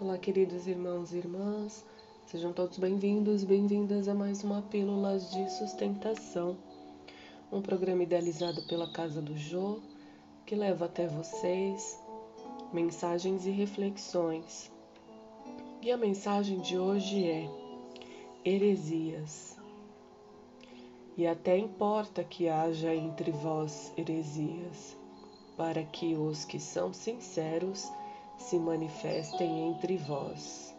Olá, queridos irmãos e irmãs, sejam todos bem-vindos, bem-vindas a mais uma Pílulas de Sustentação, um programa idealizado pela Casa do Jô que leva até vocês mensagens e reflexões. E a mensagem de hoje é heresias. E até importa que haja entre vós heresias, para que os que são sinceros se manifestem entre vós.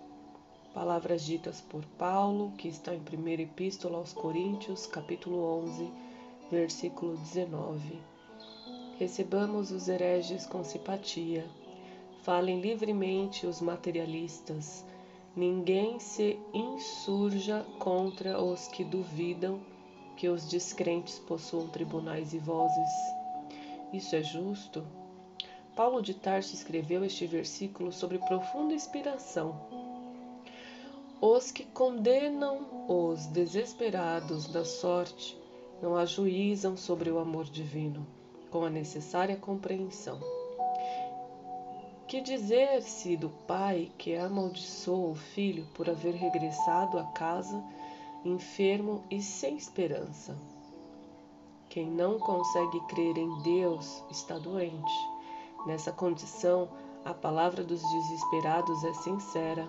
Palavras ditas por Paulo, que está em 1 Epístola aos Coríntios, capítulo 11, versículo 19. Recebamos os hereges com simpatia. Falem livremente os materialistas. Ninguém se insurja contra os que duvidam que os descrentes possuam tribunais e vozes. Isso é justo? Paulo de Tarso escreveu este versículo sobre profunda inspiração. Os que condenam os desesperados da sorte não ajuizam sobre o amor divino com a necessária compreensão. Que dizer-se do pai que amaldiçoou o filho por haver regressado à casa enfermo e sem esperança? Quem não consegue crer em Deus está doente Nessa condição, a palavra dos desesperados é sincera,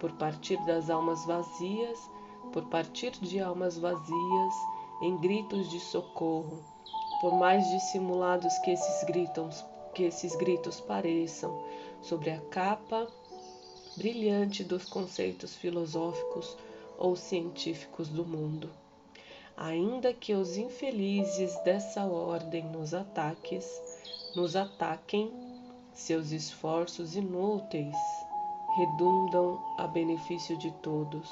por partir das almas vazias, por partir de almas vazias, em gritos de socorro, por mais dissimulados que esses gritos, que esses gritos pareçam, sobre a capa brilhante dos conceitos filosóficos ou científicos do mundo. Ainda que os infelizes dessa ordem nos ataques, nos ataquem, seus esforços inúteis redundam a benefício de todos,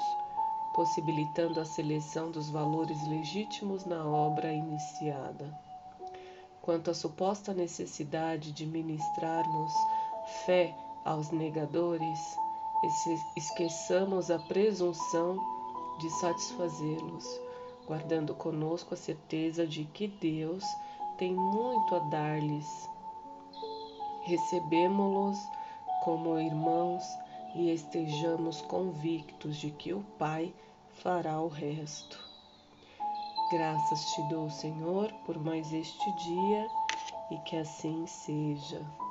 possibilitando a seleção dos valores legítimos na obra iniciada. Quanto à suposta necessidade de ministrarmos fé aos negadores, esqueçamos a presunção de satisfazê-los, guardando conosco a certeza de que Deus tem muito a dar-lhes recebemo-los como irmãos e estejamos convictos de que o Pai fará o resto. Graças te dou, Senhor, por mais este dia e que assim seja.